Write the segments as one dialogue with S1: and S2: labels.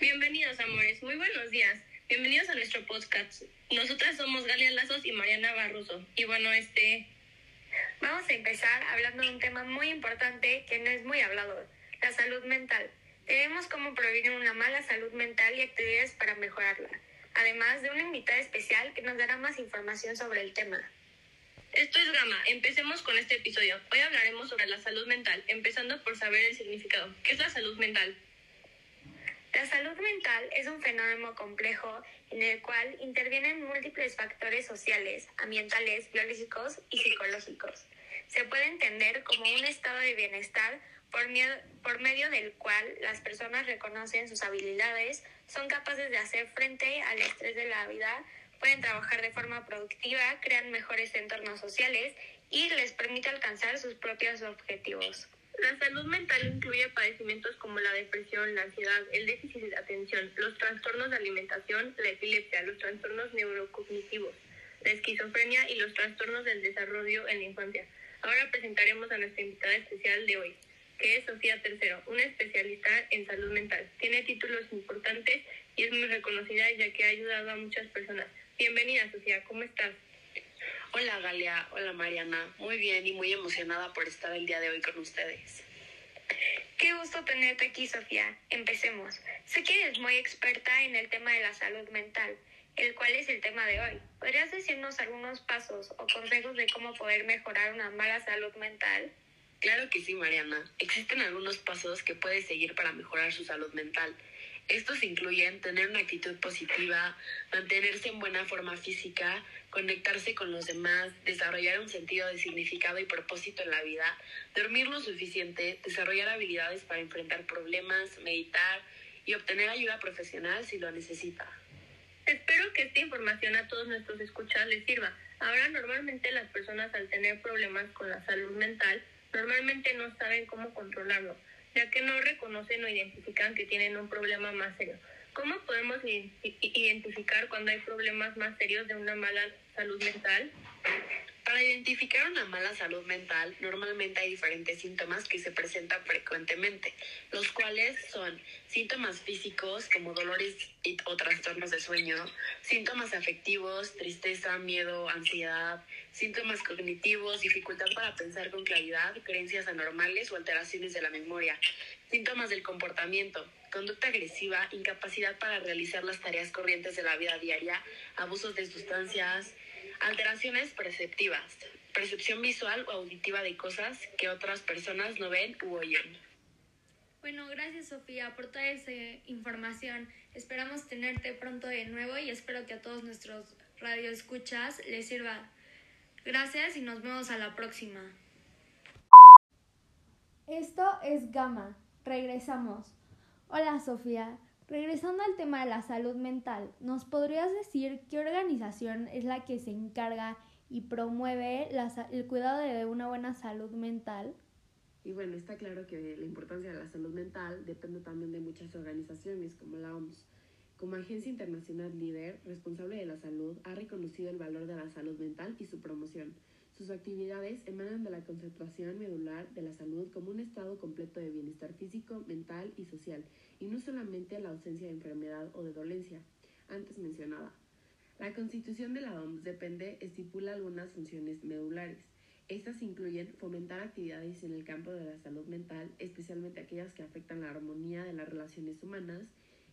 S1: Bienvenidos, amores. Muy buenos días. Bienvenidos a nuestro podcast. Nosotras somos Galia Lazos y Mariana Barroso. Y bueno, este...
S2: Vamos a empezar hablando de un tema muy importante que no es muy hablado, la salud mental. Tenemos cómo prevenir una mala salud mental y actividades para mejorarla, además de una invitada especial que nos dará más información sobre el tema.
S1: Esto es Gama. Empecemos con este episodio. Hoy hablaremos sobre la salud mental, empezando por saber el significado. ¿Qué es la salud mental?
S2: La salud mental es un fenómeno complejo en el cual intervienen múltiples factores sociales, ambientales, biológicos y psicológicos. Se puede entender como un estado de bienestar por, por medio del cual las personas reconocen sus habilidades, son capaces de hacer frente al estrés de la vida, pueden trabajar de forma productiva, crean mejores entornos sociales y les permite alcanzar sus propios objetivos.
S1: La salud mental incluye padecimientos como la depresión, la ansiedad, el déficit de atención, los trastornos de alimentación, la epilepsia, los trastornos neurocognitivos, la esquizofrenia y los trastornos del desarrollo en la infancia. Ahora presentaremos a nuestra invitada especial de hoy, que es Sofía Tercero, una especialista en salud mental. Tiene títulos importantes y es muy reconocida ya que ha ayudado a muchas personas. Bienvenida, Sofía, ¿cómo estás?
S3: Hola Galia, hola Mariana, muy bien y muy emocionada por estar el día de hoy con ustedes.
S2: Qué gusto tenerte aquí, Sofía. Empecemos. Sé que eres muy experta en el tema de la salud mental, el cual es el tema de hoy. ¿Podrías decirnos algunos pasos o consejos de cómo poder mejorar una mala salud mental?
S3: Claro que sí, Mariana. Existen algunos pasos que puedes seguir para mejorar su salud mental. Estos incluyen tener una actitud positiva, mantenerse en buena forma física, conectarse con los demás, desarrollar un sentido de significado y propósito en la vida, dormir lo suficiente, desarrollar habilidades para enfrentar problemas, meditar y obtener ayuda profesional si lo necesita.
S1: Espero que esta información a todos nuestros escuchas les sirva. Ahora normalmente las personas al tener problemas con la salud mental normalmente no saben cómo controlarlo ya que no reconocen o identifican que tienen un problema más serio. ¿Cómo podemos identificar cuando hay problemas más serios de una mala salud mental?
S3: Para identificar una mala salud mental, normalmente hay diferentes síntomas que se presentan frecuentemente, los cuales son síntomas físicos como dolores o trastornos de sueño, síntomas afectivos, tristeza, miedo, ansiedad, síntomas cognitivos, dificultad para pensar con claridad, creencias anormales o alteraciones de la memoria, síntomas del comportamiento, conducta agresiva, incapacidad para realizar las tareas corrientes de la vida diaria, abusos de sustancias, alteraciones perceptivas, percepción visual o auditiva de cosas que otras personas no ven u oyen.
S2: Bueno, gracias Sofía por toda esa información. Esperamos tenerte pronto de nuevo y espero que a todos nuestros radioescuchas les sirva. Gracias y nos vemos a la próxima.
S4: Esto es Gama. Regresamos. Hola Sofía. Regresando al tema de la salud mental, ¿nos podrías decir qué organización es la que se encarga y promueve el cuidado de una buena salud mental?
S5: Y bueno, está claro que la importancia de la salud mental depende también de muchas organizaciones como la OMS. Como agencia internacional líder responsable de la salud, ha reconocido el valor de la salud mental y su promoción. Sus actividades emanan de la concentración medular de la salud como un estado completo de bienestar físico, mental y social, y no solamente la ausencia de enfermedad o de dolencia, antes mencionada. La constitución de la OMS depende, estipula algunas funciones medulares. Estas incluyen fomentar actividades en el campo de la salud mental, especialmente aquellas que afectan la armonía de las relaciones humanas,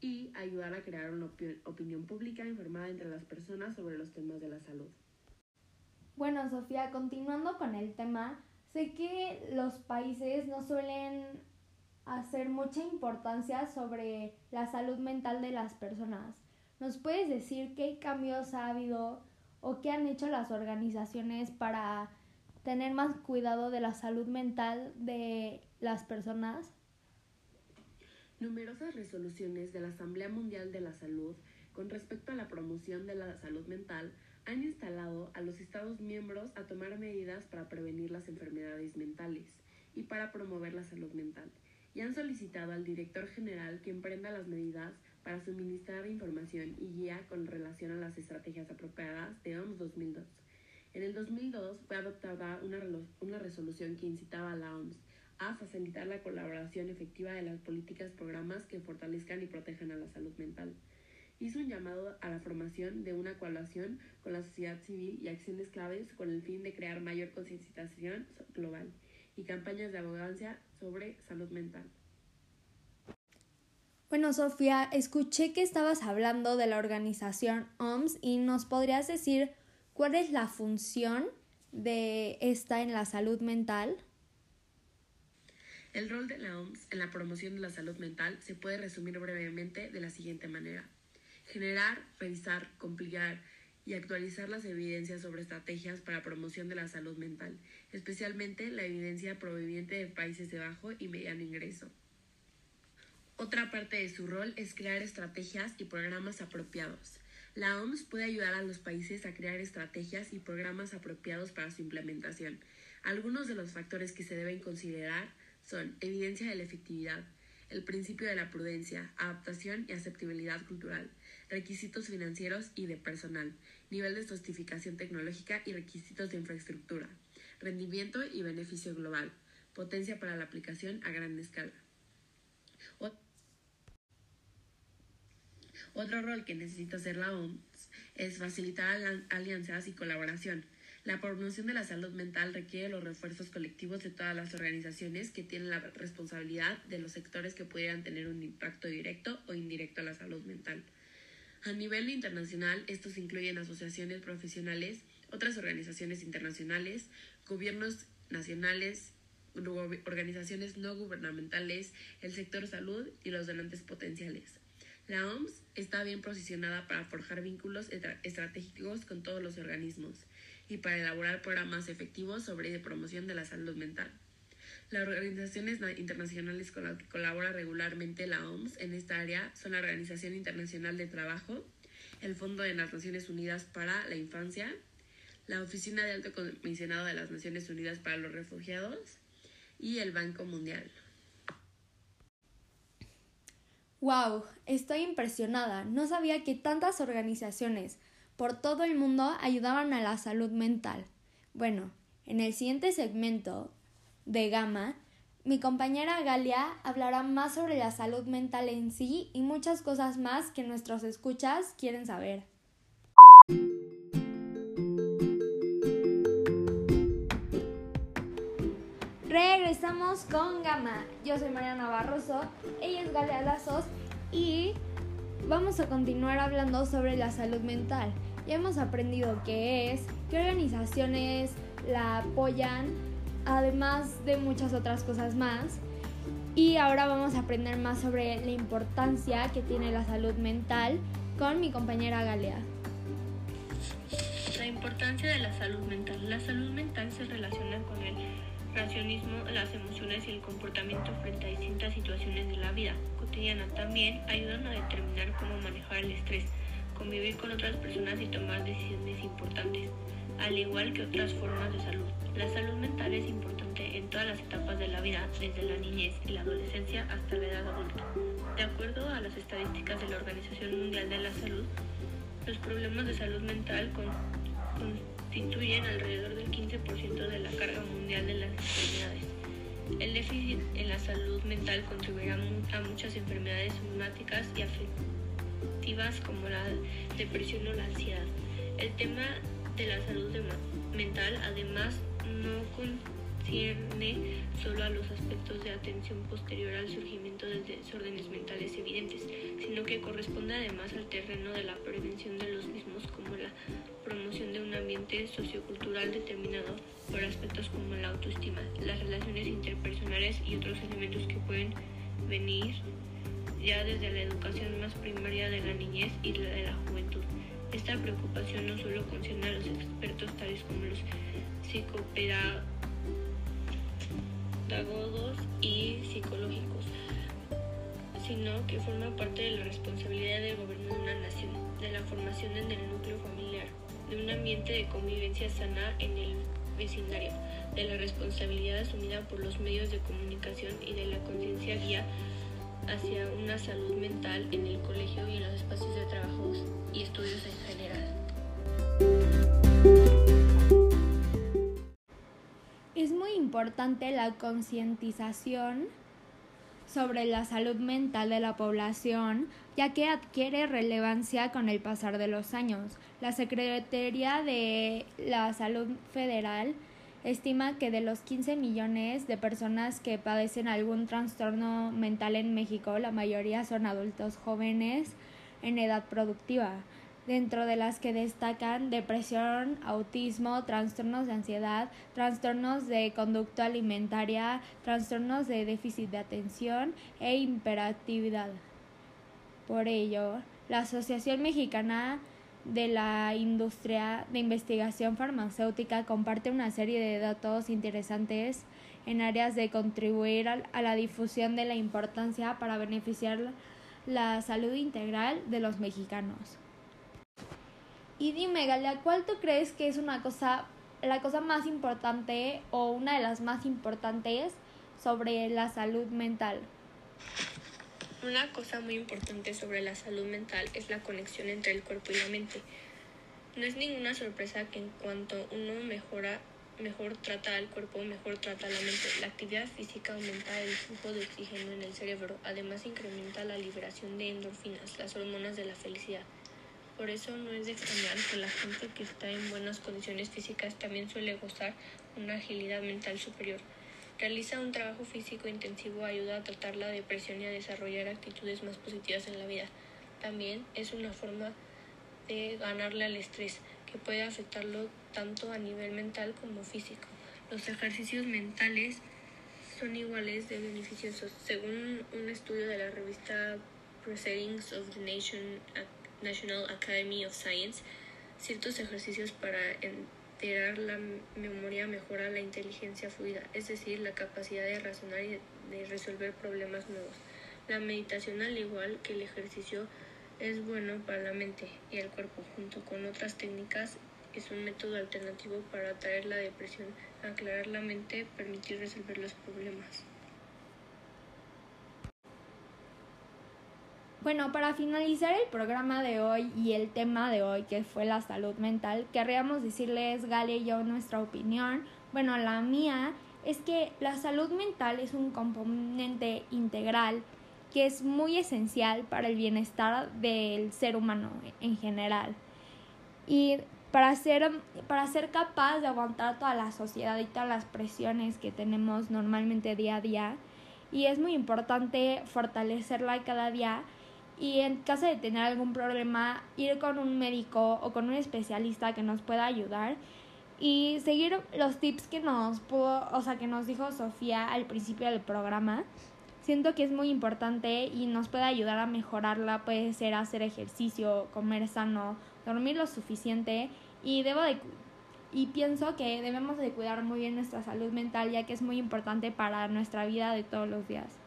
S5: y ayudar a crear una opinión pública informada entre las personas sobre los temas de la salud.
S4: Bueno, Sofía, continuando con el tema, sé que los países no suelen hacer mucha importancia sobre la salud mental de las personas. ¿Nos puedes decir qué cambios ha habido o qué han hecho las organizaciones para tener más cuidado de la salud mental de las personas?
S5: Numerosas resoluciones de la Asamblea Mundial de la Salud con respecto a la promoción de la salud mental han instalado a los Estados miembros a tomar medidas para prevenir las enfermedades mentales y para promover la salud mental, y han solicitado al director general que emprenda las medidas
S3: para suministrar información y guía con relación a las estrategias apropiadas de OMS 2002. En el 2002 fue adoptada una, resolución que incitaba a la OMS a facilitar la colaboración efectiva de las políticas programas que fortalezcan y protejan a la salud mental. Hizo un llamado a la formación de una coalición con la sociedad civil y acciones claves con el fin de crear mayor concienciación global y campañas de abogancia sobre salud mental.
S2: Bueno, Sofía, escuché que estabas hablando de la organización OMS y nos podrías decir cuál es la función de esta en la salud mental.
S3: El rol de la OMS en la promoción de la salud mental se puede resumir brevemente de la siguiente manera. Generar, revisar, compilar y actualizar las evidencias sobre estrategias para promoción de la salud mental, especialmente la evidencia proveniente de países de bajo y mediano ingreso. Otra parte de su rol es crear estrategias y programas apropiados. La OMS puede ayudar a los países a crear estrategias y programas apropiados para su implementación. Algunos de los factores que se deben considerar son evidencia de la efectividad, el principio de la prudencia, adaptación y aceptabilidad cultural, requisitos financieros y de personal, nivel de sofisticación tecnológica y requisitos de infraestructura, rendimiento y beneficio global, potencia para la aplicación a gran escala. Otro rol que necesita hacer la OMS es facilitar alianzas y colaboración. La promoción de la salud mental requiere los refuerzos colectivos de todas las organizaciones que tienen la responsabilidad de los sectores que pudieran tener un impacto directo o indirecto a la salud mental. A nivel internacional, estos incluyen asociaciones profesionales, otras organizaciones internacionales, gobiernos nacionales, organizaciones no gubernamentales, el sector salud y los donantes potenciales. La OMS está bien posicionada para forjar vínculos estratégicos con todos los organismos y para elaborar programas efectivos sobre promoción de la salud mental. Las organizaciones internacionales con las que colabora regularmente la OMS en esta área son la Organización Internacional de Trabajo, el Fondo de las Naciones Unidas para la Infancia, la Oficina de Alto Comisionado de las Naciones Unidas para los Refugiados y el Banco Mundial.
S2: ¡Wow! Estoy impresionada. No sabía que tantas organizaciones por todo el mundo ayudaban a la salud mental. Bueno, en el siguiente segmento de Gama, mi compañera Galia hablará más sobre la salud mental en sí y muchas cosas más que nuestros escuchas quieren saber. Regresamos con Gama. Yo soy Mariana Barroso, ella es Galia Lazos y vamos a continuar hablando sobre la salud mental. Ya hemos aprendido qué es, qué organizaciones la apoyan, además de muchas otras cosas más. Y ahora vamos a aprender más sobre la importancia que tiene la salud mental con mi compañera Galea.
S1: La importancia de la salud mental. La salud mental se relaciona con el racionismo, las emociones y el comportamiento frente a distintas situaciones de la vida cotidiana. También ayudan a determinar cómo manejar el estrés, convivir con otras personas y tomar decisiones importantes, al igual que otras formas de salud. La salud mental es importante en todas las etapas de la vida, desde la niñez y la adolescencia hasta la edad adulta. De acuerdo a las estadísticas de la Organización Mundial de la Salud, los problemas de salud mental con, constituyen alrededor del 15% de la carga mundial de las enfermedades. El déficit en la salud mental contribuirá a muchas enfermedades somáticas y afectivas como la depresión o la ansiedad. El tema de la salud mental además no concierne solo a los aspectos de atención posterior al surgimiento de desórdenes mentales evidentes, sino que corresponde además al terreno de la prevención de los mismos como la promoción de un ambiente sociocultural determinado por aspectos como la autoestima, las relaciones interpersonales y otros elementos que pueden venir ya desde la educación más primaria de la niñez y la de la juventud. Esta preocupación no solo concierne a los expertos tales como los psicopedagogos y psicológicos, sino que forma parte de la responsabilidad del gobierno de una nación, de la formación en el núcleo familiar, de un ambiente de convivencia sana en el vecindario, de la responsabilidad asumida por los medios de comunicación y de la conciencia guía hacia una salud mental en el colegio y en los espacios de trabajo y estudios en general.
S2: Es muy importante la concientización sobre la salud mental de la población, ya que adquiere relevancia con el pasar de los años. La Secretaría de la Salud Federal estima que de los 15 millones de personas que padecen algún trastorno mental en México, la mayoría son adultos jóvenes en edad productiva, dentro de las que destacan depresión, autismo, trastornos de ansiedad, trastornos de conducta alimentaria, trastornos de déficit de atención e hiperactividad. Por ello, la Asociación Mexicana de la industria de investigación farmacéutica comparte una serie de datos interesantes en áreas de contribuir a la difusión de la importancia para beneficiar la salud integral de los mexicanos. Y dime, Galia, ¿cuál tú crees que es una cosa, la cosa más importante o una de las más importantes sobre la salud mental?
S1: Una cosa muy importante sobre la salud mental es la conexión entre el cuerpo y la mente. No es ninguna sorpresa que en cuanto uno mejora, mejor trata al cuerpo, mejor trata la mente. La actividad física aumenta el flujo de oxígeno en el cerebro, además incrementa la liberación de endorfinas, las hormonas de la felicidad. Por eso no es de extrañar que la gente que está en buenas condiciones físicas también suele gozar una agilidad mental superior. Realiza un trabajo físico intensivo ayuda a tratar la depresión y a desarrollar actitudes más positivas en la vida. También es una forma de ganarle al estrés, que puede afectarlo tanto a nivel mental como físico. Los ejercicios mentales son iguales de beneficiosos. Según un estudio de la revista Proceedings of the National Academy of Science, ciertos ejercicios para enterar la memoria mejora la inteligencia fluida, es decir, la capacidad de razonar y de resolver problemas nuevos. La meditación, al igual que el ejercicio, es bueno para la mente y el cuerpo. Junto con otras técnicas, es un método alternativo para atraer la depresión, aclarar la mente, permitir resolver los problemas.
S2: Bueno, para finalizar el programa de hoy y el tema de hoy, que fue la salud mental, querríamos decirles, Galia y yo, nuestra opinión. Bueno, la mía es que la salud mental es un componente integral que es muy esencial para el bienestar del ser humano en general. Y para ser, para ser capaz de aguantar toda la sociedad y todas las presiones que tenemos normalmente día a día, y es muy importante fortalecerla cada día y en caso de tener algún problema ir con un médico o con un especialista que nos pueda ayudar y seguir los tips que nos pudo, o sea, que nos dijo Sofía al principio del programa. Siento que es muy importante y nos puede ayudar a mejorarla, puede ser hacer ejercicio, comer sano, dormir lo suficiente y debo de y pienso que debemos de cuidar muy bien nuestra salud mental ya que es muy importante para nuestra vida de todos los días.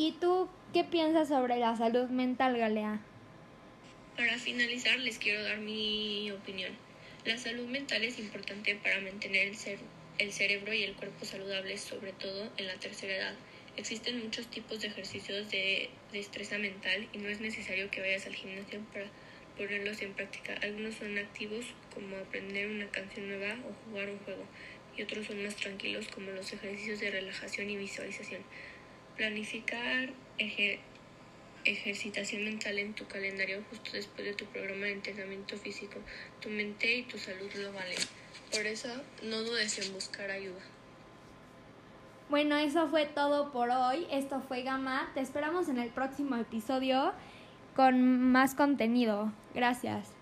S2: ¿Y tú qué piensas sobre la salud mental, Galea?
S1: Para finalizar, les quiero dar mi opinión. La salud mental es importante para mantener el, el cerebro y el cuerpo saludables, sobre todo en la tercera edad. Existen muchos tipos de ejercicios de destreza mental y no es necesario que vayas al gimnasio para ponerlos en práctica. Algunos son activos como aprender una canción nueva o jugar un juego y otros son más tranquilos como los ejercicios de relajación y visualización. Planificar ejercitación mental en tu calendario justo después de tu programa de entrenamiento físico. Tu mente y tu salud lo valen. Por eso, no dudes en buscar ayuda.
S2: Bueno, eso fue todo por hoy. Esto fue Gama. Te esperamos en el próximo episodio con más contenido. Gracias.